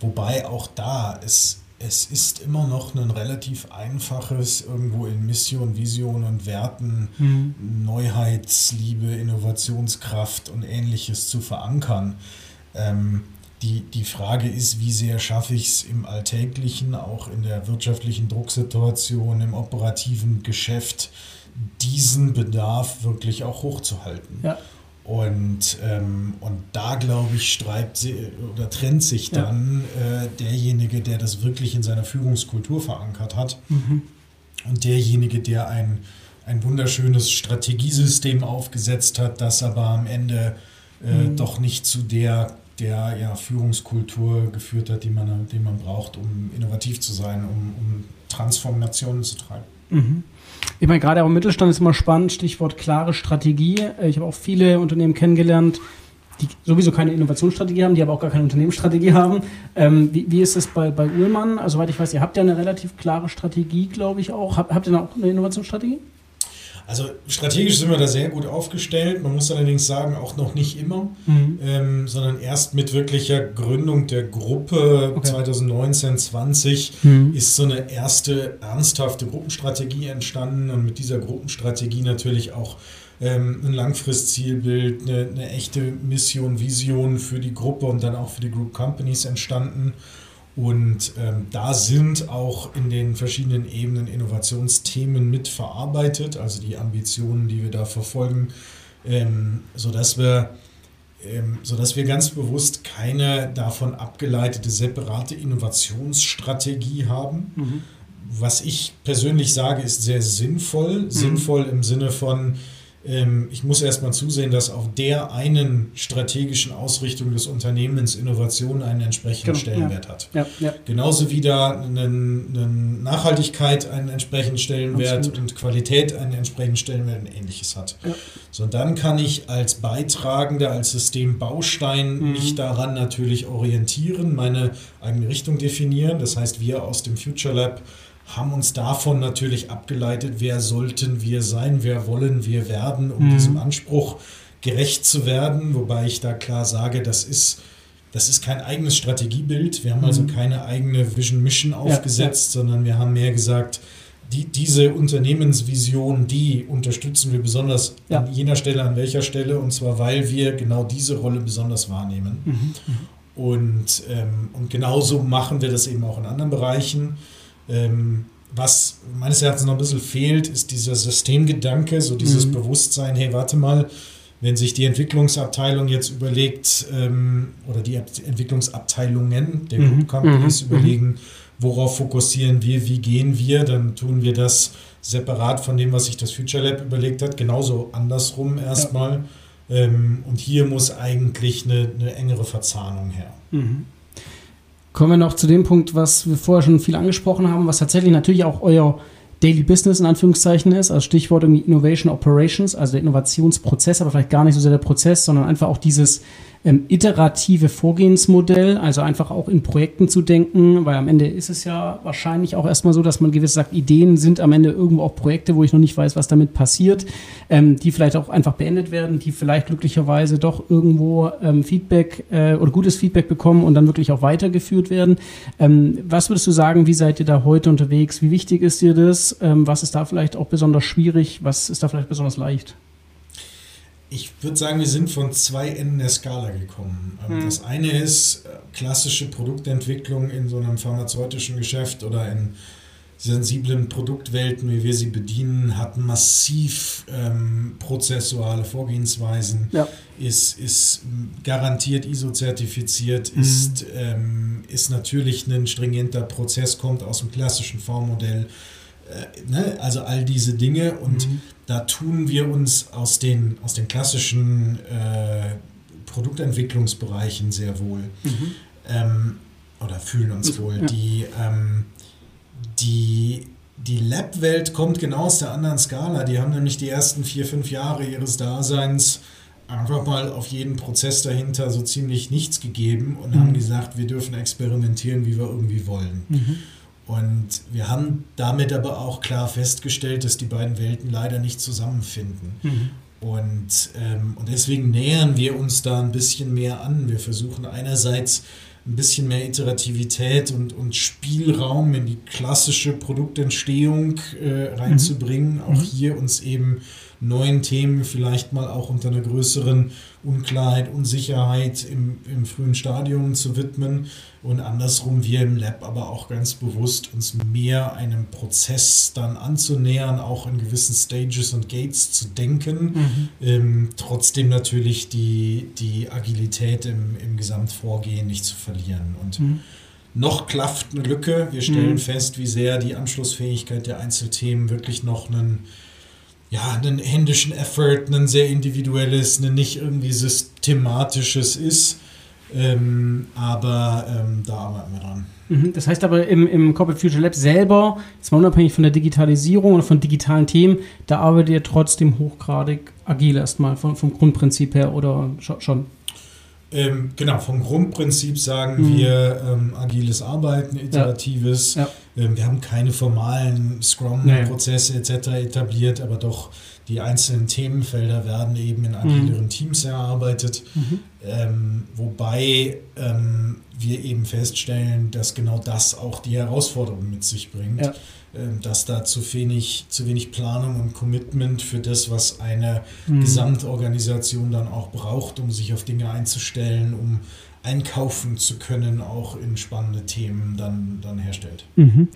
wobei auch da ist es ist immer noch ein relativ einfaches, irgendwo in Mission, Vision und Werten, mhm. Neuheitsliebe, Innovationskraft und ähnliches zu verankern. Ähm, die, die Frage ist, wie sehr schaffe ich es im Alltäglichen, auch in der wirtschaftlichen Drucksituation, im operativen Geschäft, diesen Bedarf wirklich auch hochzuhalten. Ja. Und, ähm, und da, glaube ich, streibt sie oder trennt sich dann ja. äh, derjenige, der das wirklich in seiner Führungskultur verankert hat mhm. und derjenige, der ein, ein wunderschönes Strategiesystem aufgesetzt hat, das aber am Ende äh, mhm. doch nicht zu der, der ja, Führungskultur geführt hat, die man, die man braucht, um innovativ zu sein, um, um Transformationen zu treiben. Mhm. Ich meine, gerade auch im Mittelstand ist immer spannend, Stichwort klare Strategie. Äh, ich habe auch viele Unternehmen kennengelernt, die sowieso keine Innovationsstrategie haben, die aber auch gar keine Unternehmensstrategie haben. Ähm, wie, wie, ist es bei, bei Uhlmann? Also, soweit ich weiß, ihr habt ja eine relativ klare Strategie, glaube ich auch. Hab, habt ihr da auch eine Innovationsstrategie? Also strategisch sind wir da sehr gut aufgestellt. Man muss allerdings sagen, auch noch nicht immer, mhm. ähm, sondern erst mit wirklicher Gründung der Gruppe okay. 2019, 20 mhm. ist so eine erste ernsthafte Gruppenstrategie entstanden und mit dieser Gruppenstrategie natürlich auch ähm, ein Langfristzielbild, eine, eine echte Mission, Vision für die Gruppe und dann auch für die Group Companies entstanden. Und ähm, da sind auch in den verschiedenen Ebenen Innovationsthemen mit verarbeitet, also die Ambitionen, die wir da verfolgen, ähm, sodass, wir, ähm, sodass wir ganz bewusst keine davon abgeleitete separate Innovationsstrategie haben. Mhm. Was ich persönlich sage, ist sehr sinnvoll. Mhm. Sinnvoll im Sinne von, ich muss erstmal zusehen, dass auf der einen strategischen Ausrichtung des Unternehmens Innovation einen entsprechenden genau, Stellenwert ja. hat. Ja, ja. Genauso wie da eine, eine, Nachhaltigkeit einen entsprechenden Stellenwert Absolut. und Qualität einen entsprechenden Stellenwert und ähnliches hat. So, dann kann ich als Beitragender, als Systembaustein mhm. mich daran natürlich orientieren, meine eigene Richtung definieren. Das heißt, wir aus dem Future Lab haben uns davon natürlich abgeleitet, wer sollten wir sein, wer wollen wir werden, um mhm. diesem Anspruch gerecht zu werden. Wobei ich da klar sage, das ist, das ist kein eigenes Strategiebild. Wir haben also mhm. also keine eigene Vision Mission aufgesetzt, ja, ja. sondern wir haben mehr gesagt, die, diese Unternehmensvision, die unterstützen wir besonders ja. an jener Stelle, an welcher Stelle, und zwar weil wir genau diese Rolle besonders wahrnehmen. Mhm. mhm. Und, ähm, und genauso machen wir das eben auch in anderen Bereichen. Ähm, was meines Erachtens noch ein bisschen fehlt, ist dieser Systemgedanke, so dieses mhm. Bewusstsein, hey, warte mal, wenn sich die Entwicklungsabteilung jetzt überlegt, ähm, oder die Entwicklungsabteilungen der mhm. Group Companies mhm. überlegen, worauf fokussieren wir, wie gehen wir, dann tun wir das separat von dem, was sich das Future Lab überlegt hat, genauso andersrum erstmal. Ja. Ähm, und hier muss eigentlich eine, eine engere Verzahnung her. Mhm. Kommen wir noch zu dem Punkt, was wir vorher schon viel angesprochen haben, was tatsächlich natürlich auch euer Daily Business in Anführungszeichen ist, also Stichwort irgendwie Innovation Operations, also der Innovationsprozess, aber vielleicht gar nicht so sehr der Prozess, sondern einfach auch dieses ähm, iterative Vorgehensmodell, also einfach auch in Projekten zu denken, weil am Ende ist es ja wahrscheinlich auch erstmal so, dass man gewiss sagt, Ideen sind am Ende irgendwo auch Projekte, wo ich noch nicht weiß, was damit passiert, ähm, die vielleicht auch einfach beendet werden, die vielleicht glücklicherweise doch irgendwo ähm, Feedback äh, oder gutes Feedback bekommen und dann wirklich auch weitergeführt werden. Ähm, was würdest du sagen, wie seid ihr da heute unterwegs? Wie wichtig ist dir das? Ähm, was ist da vielleicht auch besonders schwierig? Was ist da vielleicht besonders leicht? Ich würde sagen, wir sind von zwei Enden der Skala gekommen. Mhm. Das eine ist äh, klassische Produktentwicklung in so einem pharmazeutischen Geschäft oder in sensiblen Produktwelten, wie wir sie bedienen, hat massiv ähm, prozessuale Vorgehensweisen, ja. ist, ist garantiert ISO-zertifiziert, mhm. ist, ähm, ist natürlich ein stringenter Prozess, kommt aus dem klassischen V-Modell. Äh, ne? Also all diese Dinge und mhm. Da tun wir uns aus den, aus den klassischen äh, Produktentwicklungsbereichen sehr wohl mhm. ähm, oder fühlen uns wohl. Ja. Die, ähm, die, die Lab-Welt kommt genau aus der anderen Skala. Die haben nämlich die ersten vier, fünf Jahre ihres Daseins einfach mal auf jeden Prozess dahinter so ziemlich nichts gegeben und mhm. haben gesagt, wir dürfen experimentieren, wie wir irgendwie wollen. Mhm. Und wir haben damit aber auch klar festgestellt, dass die beiden Welten leider nicht zusammenfinden. Mhm. Und, ähm, und deswegen nähern wir uns da ein bisschen mehr an. Wir versuchen einerseits ein bisschen mehr Iterativität und, und Spielraum in die klassische Produktentstehung äh, reinzubringen. Mhm. Auch hier uns eben neuen Themen vielleicht mal auch unter einer größeren Unklarheit, Unsicherheit im, im frühen Stadium zu widmen und andersrum wir im Lab aber auch ganz bewusst uns mehr einem Prozess dann anzunähern, auch in gewissen Stages und Gates zu denken, mhm. ähm, trotzdem natürlich die, die Agilität im, im Gesamtvorgehen nicht zu verlieren und mhm. Noch klafft eine Lücke. Wir stellen mhm. fest, wie sehr die Anschlussfähigkeit der Einzelthemen wirklich noch einen ja, einen händischen Effort, ein sehr individuelles, ein nicht irgendwie systematisches ist. Ähm, aber ähm, da arbeiten wir dran. Mhm, das heißt aber im, im Corporate Future Lab selber, jetzt mal unabhängig von der Digitalisierung und von digitalen Themen, da arbeitet ihr trotzdem hochgradig agil erstmal vom, vom Grundprinzip her oder schon? Ähm, genau, vom Grundprinzip sagen mhm. wir ähm, agiles Arbeiten, iteratives. Ja. Ja. Ähm, wir haben keine formalen Scrum-Prozesse etc. etabliert, aber doch die einzelnen Themenfelder werden eben in agileren mhm. Teams erarbeitet. Mhm. Ähm, wobei ähm, wir eben feststellen, dass genau das auch die Herausforderung mit sich bringt. Ja ähm, dass da zu wenig, zu wenig Planung und Commitment für das, was eine mhm. Gesamtorganisation dann auch braucht, um sich auf Dinge einzustellen, um einkaufen zu können, auch in spannende Themen dann, dann herstellt. Mhm.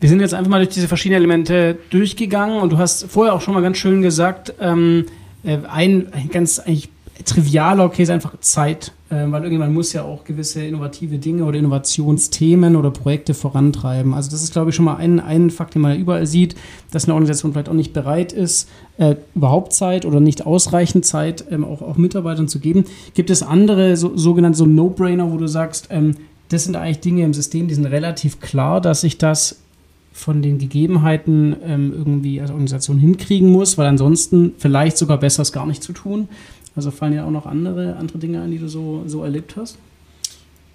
Wir sind jetzt einfach mal durch diese verschiedenen Elemente durchgegangen und du hast vorher auch schon mal ganz schön gesagt, ähm, äh, ein, ein ganz eigentlich trivialer Case einfach Zeit, äh, weil irgendjemand muss ja auch gewisse innovative Dinge oder Innovationsthemen oder Projekte vorantreiben. Also das ist, glaube ich, schon mal ein, ein Fakt, den man überall sieht, dass eine Organisation vielleicht auch nicht bereit ist, äh, überhaupt Zeit oder nicht ausreichend Zeit ähm, auch, auch Mitarbeitern zu geben. Gibt es andere so, sogenannte so No-Brainer, wo du sagst, ähm, das sind eigentlich Dinge im System, die sind relativ klar, dass ich das von den Gegebenheiten ähm, irgendwie als Organisation hinkriegen muss, weil ansonsten vielleicht sogar besser es gar nicht zu tun. Also fallen dir auch noch andere, andere Dinge ein, die du so, so erlebt hast?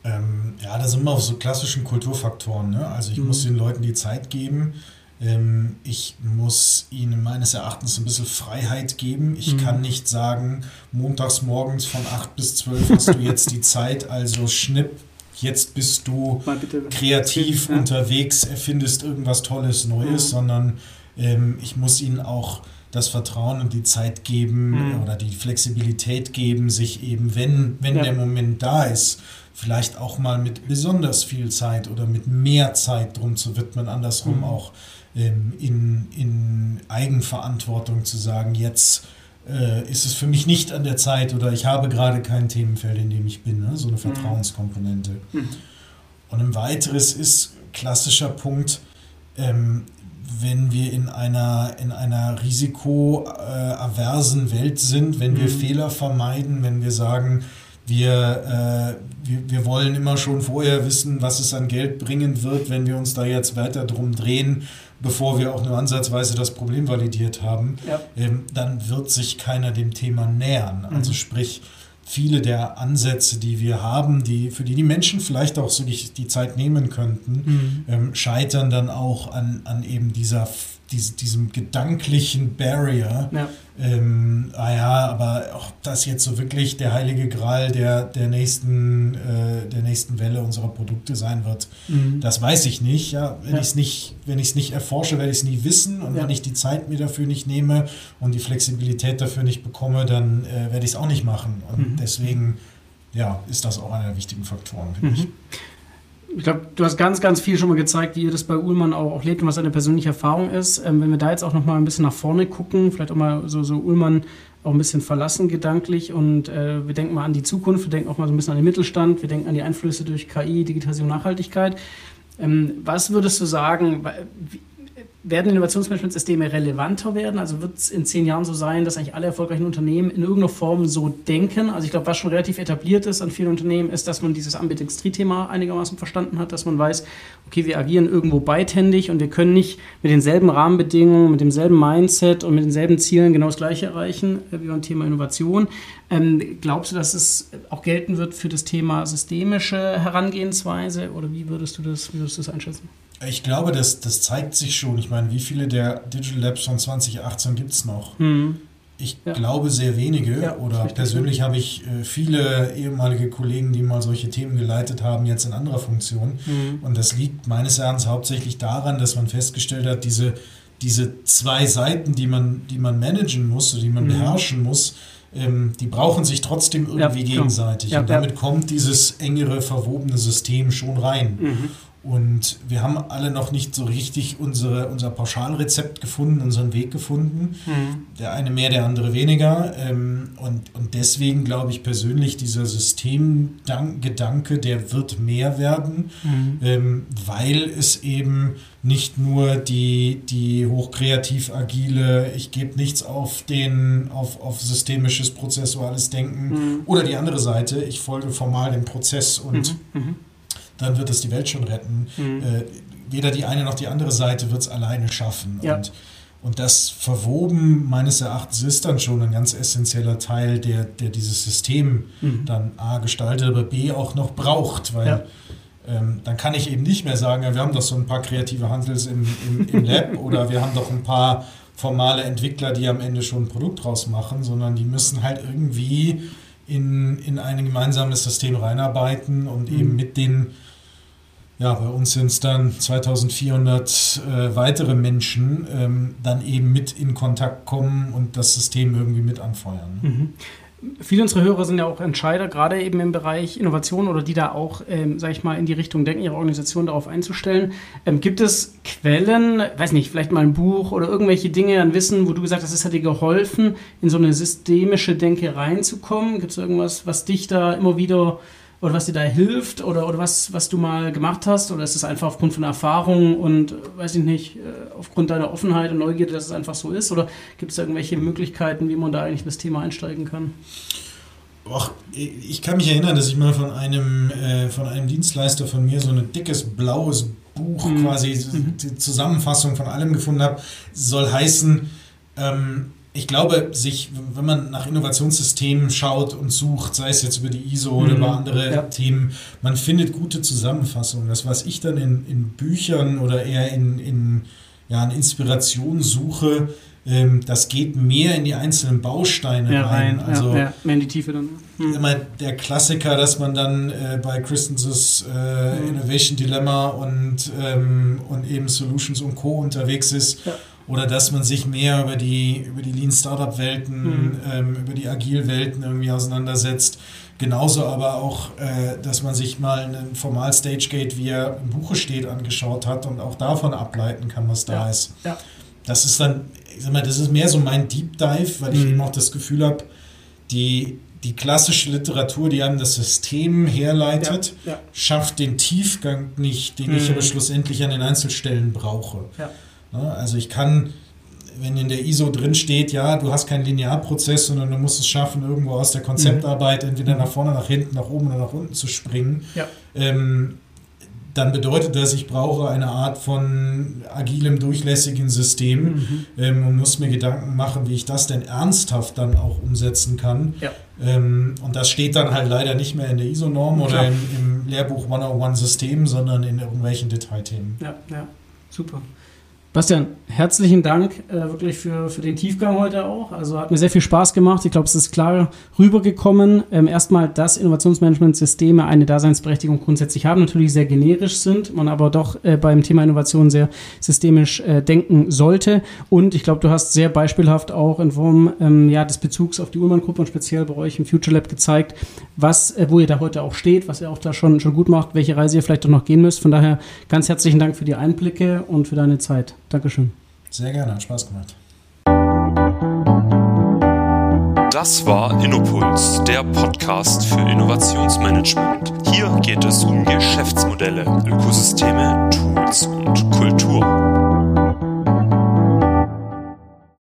Ähm, ja, das sind immer so klassischen Kulturfaktoren. Ne? Also ich mhm. muss den Leuten die Zeit geben. Ähm, ich muss ihnen meines Erachtens ein bisschen Freiheit geben. Ich mhm. kann nicht sagen, montags morgens von 8 bis 12 hast du jetzt die Zeit, also schnipp, jetzt bist du kreativ ja. unterwegs, erfindest irgendwas Tolles, Neues, mhm. sondern ähm, ich muss ihnen auch das Vertrauen und die Zeit geben mhm. oder die Flexibilität geben, sich eben, wenn, wenn ja. der Moment da ist, vielleicht auch mal mit besonders viel Zeit oder mit mehr Zeit drum zu widmen, andersrum mhm. auch ähm, in, in Eigenverantwortung zu sagen, jetzt äh, ist es für mich nicht an der Zeit oder ich habe gerade kein Themenfeld, in dem ich bin, ne? so eine mhm. Vertrauenskomponente. Mhm. Und ein weiteres ist klassischer Punkt, ähm, wenn wir in einer, in einer risikoaversen Welt sind, wenn wir mhm. Fehler vermeiden, wenn wir sagen, wir, äh, wir, wir wollen immer schon vorher wissen, was es an Geld bringen wird, wenn wir uns da jetzt weiter drum drehen, bevor wir auch nur ansatzweise das Problem validiert haben, ja. ähm, dann wird sich keiner dem Thema nähern. Also mhm. sprich, viele der Ansätze, die wir haben, die, für die die Menschen vielleicht auch so die, die Zeit nehmen könnten, mhm. ähm, scheitern dann auch an, an eben dieser diese, diesem gedanklichen Barrier. Ja. Ähm, ah ja, aber ob das jetzt so wirklich der heilige Gral der, der, nächsten, äh, der nächsten Welle unserer Produkte sein wird, mhm. das weiß ich nicht. Ja, wenn ja. ich es nicht, nicht erforsche, werde ich es nie wissen. Und ja. wenn ich die Zeit mir dafür nicht nehme und die Flexibilität dafür nicht bekomme, dann äh, werde ich es auch nicht machen. Und mhm. deswegen ja, ist das auch einer der wichtigen Faktoren, finde mhm. ich ich glaube, du hast ganz, ganz viel schon mal gezeigt, wie ihr das bei Ullmann auch, auch lebt und was deine persönliche Erfahrung ist. Ähm, wenn wir da jetzt auch noch mal ein bisschen nach vorne gucken, vielleicht auch mal so, so Ullmann auch ein bisschen verlassen gedanklich und äh, wir denken mal an die Zukunft, wir denken auch mal so ein bisschen an den Mittelstand, wir denken an die Einflüsse durch KI, Digitalisierung, Nachhaltigkeit. Ähm, was würdest du sagen, werden Innovationsmanagementsysteme relevanter werden? Also wird es in zehn Jahren so sein, dass eigentlich alle erfolgreichen Unternehmen in irgendeiner Form so denken? Also ich glaube, was schon relativ etabliert ist an vielen Unternehmen, ist, dass man dieses Ambidextrie-Thema einigermaßen verstanden hat, dass man weiß, okay, wir agieren irgendwo beidhändig und wir können nicht mit denselben Rahmenbedingungen, mit demselben Mindset und mit denselben Zielen genau das Gleiche erreichen äh, wie beim Thema Innovation. Ähm, glaubst du, dass es auch gelten wird für das Thema systemische Herangehensweise oder wie würdest du das, wie würdest du das einschätzen? Ich glaube, das, das zeigt sich schon. Ich meine, wie viele der Digital Labs von 2018 gibt es noch? Mhm. Ich ja. glaube sehr wenige ja, oder persönlich habe ich äh, viele ehemalige Kollegen, die mal solche Themen geleitet haben, jetzt in anderer Funktion. Mhm. Und das liegt meines Erachtens hauptsächlich daran, dass man festgestellt hat, diese diese zwei Seiten, die man, die man managen muss, die man mhm. beherrschen muss, ähm, die brauchen sich trotzdem irgendwie ja, gegenseitig. Und damit kommt dieses engere, verwobene System schon rein. Mhm. Und wir haben alle noch nicht so richtig unsere, unser Pauschalrezept gefunden, unseren Weg gefunden. Mhm. Der eine mehr, der andere weniger. Ähm, und, und deswegen glaube ich persönlich, dieser Systemgedanke, der wird mehr werden, mhm. ähm, weil es eben nicht nur die, die hochkreativ agile, ich gebe nichts auf den, auf, auf systemisches, prozessuales Denken mhm. oder die andere Seite, ich folge formal dem Prozess und mhm. Dann wird es die Welt schon retten. Mhm. Äh, weder die eine noch die andere Seite wird es alleine schaffen. Ja. Und, und das Verwoben meines Erachtens ist dann schon ein ganz essentieller Teil, der, der dieses System mhm. dann A gestaltet, aber B auch noch braucht, weil ja. ähm, dann kann ich eben nicht mehr sagen, ja, wir haben doch so ein paar kreative Handels im, im, im Lab oder wir haben doch ein paar formale Entwickler, die am Ende schon ein Produkt draus machen, sondern die müssen halt irgendwie in, in ein gemeinsames System reinarbeiten und mhm. eben mit den ja, bei uns sind es dann 2400 äh, weitere Menschen, ähm, dann eben mit in Kontakt kommen und das System irgendwie mit anfeuern. Mhm. Viele unserer Hörer sind ja auch Entscheider, gerade eben im Bereich Innovation oder die da auch, ähm, sage ich mal, in die Richtung denken, ihre Organisation darauf einzustellen. Ähm, gibt es Quellen, weiß nicht, vielleicht mal ein Buch oder irgendwelche Dinge an Wissen, wo du gesagt hast, es hat dir geholfen, in so eine systemische Denke reinzukommen? Gibt es irgendwas, was dich da immer wieder oder was dir da hilft oder, oder was, was du mal gemacht hast? Oder ist es einfach aufgrund von Erfahrung und, weiß ich nicht, äh, aufgrund deiner Offenheit und Neugierde, dass es einfach so ist? Oder gibt es da irgendwelche Möglichkeiten, wie man da eigentlich in das Thema einsteigen kann? Och, ich kann mich erinnern, dass ich mal von einem, äh, von einem Dienstleister von mir so ein dickes blaues Buch, mhm. quasi mhm. die Zusammenfassung von allem gefunden habe. Soll heißen, ähm, ich glaube, sich, wenn man nach Innovationssystemen schaut und sucht, sei es jetzt über die ISO oder über mhm. andere ja. Themen, man findet gute Zusammenfassungen. Das, was ich dann in, in Büchern oder eher in, in, ja, in Inspiration suche, ähm, das geht mehr in die einzelnen Bausteine ja, rein. rein. Also, ja, mehr in die Tiefe dann. Hm. Immer der Klassiker, dass man dann äh, bei Christens's äh, hm. Innovation Dilemma und, ähm, und eben Solutions und Co. unterwegs ist. Ja oder dass man sich mehr über die, über die Lean Startup Welten, mhm. ähm, über die Agil Welten irgendwie auseinandersetzt. Genauso aber auch, äh, dass man sich mal einen Formal Stage Gate, wie er im Buche steht, angeschaut hat und auch davon ableiten kann, was da ja. ist. Ja. Das ist dann, ich sag mal, das ist mehr so mein Deep Dive, weil ich mhm. eben auch das Gefühl habe, die, die klassische Literatur, die einem das System herleitet, ja. schafft den Tiefgang nicht, den mhm. ich aber schlussendlich an den Einzelstellen brauche. Ja. Ne? Also ich kann, wenn in der ISO drin steht, ja, du hast keinen Linearprozess, sondern du musst es schaffen, irgendwo aus der Konzeptarbeit mhm. entweder nach vorne, nach hinten, nach oben oder nach unten zu springen. Ja. Ähm, dann bedeutet das, ich brauche eine Art von agilem, durchlässigen System mhm. ähm, und muss mir Gedanken machen, wie ich das denn ernsthaft dann auch umsetzen kann. Ja. Ähm, und das steht dann halt leider nicht mehr in der ISO-Norm oder im, im, Lehrbuch 101 System, sondern in irgendwelchen Detailthemen. Ja, ja, super. Bastian, herzlichen Dank äh, wirklich für, für den Tiefgang heute auch. Also hat mir sehr viel Spaß gemacht. Ich glaube, es ist klar rübergekommen. Ähm, erstmal, dass Innovationsmanagement-Systeme eine Daseinsberechtigung grundsätzlich haben, natürlich sehr generisch sind, man aber doch äh, beim Thema Innovation sehr systemisch äh, denken sollte. Und ich glaube, du hast sehr beispielhaft auch in Form ähm, ja, des Bezugs auf die Ullmann-Gruppe und speziell bei euch im Future Lab gezeigt, was, äh, wo ihr da heute auch steht, was ihr auch da schon, schon gut macht, welche Reise ihr vielleicht auch noch gehen müsst. Von daher ganz herzlichen Dank für die Einblicke und für deine Zeit. Dankeschön. Sehr gerne, hat Spaß gemacht. Das war Innopuls, der Podcast für Innovationsmanagement. Hier geht es um Geschäftsmodelle, Ökosysteme, Tools und Kultur.